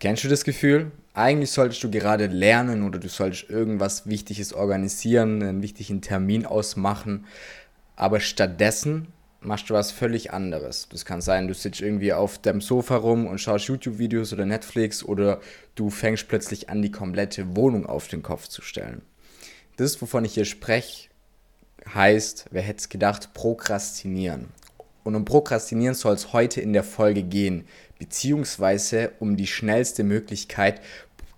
Kennst du das Gefühl? Eigentlich solltest du gerade lernen oder du solltest irgendwas Wichtiges organisieren, einen wichtigen Termin ausmachen, aber stattdessen machst du was völlig anderes. Das kann sein, du sitzt irgendwie auf dem Sofa rum und schaust YouTube-Videos oder Netflix oder du fängst plötzlich an, die komplette Wohnung auf den Kopf zu stellen. Das, wovon ich hier spreche, heißt, wer hätte es gedacht, prokrastinieren. Und um Prokrastinieren soll es heute in der Folge gehen, beziehungsweise um die schnellste Möglichkeit,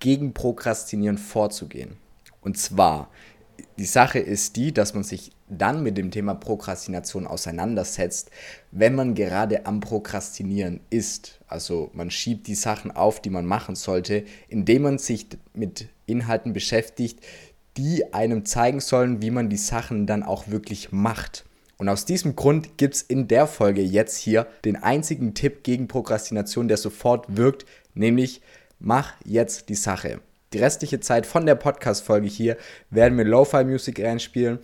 gegen Prokrastinieren vorzugehen. Und zwar, die Sache ist die, dass man sich dann mit dem Thema Prokrastination auseinandersetzt, wenn man gerade am Prokrastinieren ist. Also man schiebt die Sachen auf, die man machen sollte, indem man sich mit Inhalten beschäftigt, die einem zeigen sollen, wie man die Sachen dann auch wirklich macht. Und aus diesem Grund gibt es in der Folge jetzt hier den einzigen Tipp gegen Prokrastination, der sofort wirkt, nämlich mach jetzt die Sache. Die restliche Zeit von der Podcast-Folge hier werden wir Lo-Fi-Musik reinspielen.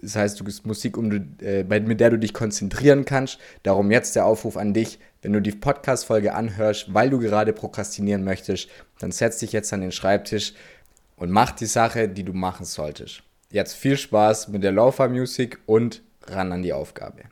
Das heißt, du bist Musik, um, äh, mit der du dich konzentrieren kannst. Darum jetzt der Aufruf an dich, wenn du die Podcast-Folge anhörst, weil du gerade prokrastinieren möchtest, dann setz dich jetzt an den Schreibtisch und mach die Sache, die du machen solltest. Jetzt viel Spaß mit der Lo-Fi-Musik und ran an die Aufgabe.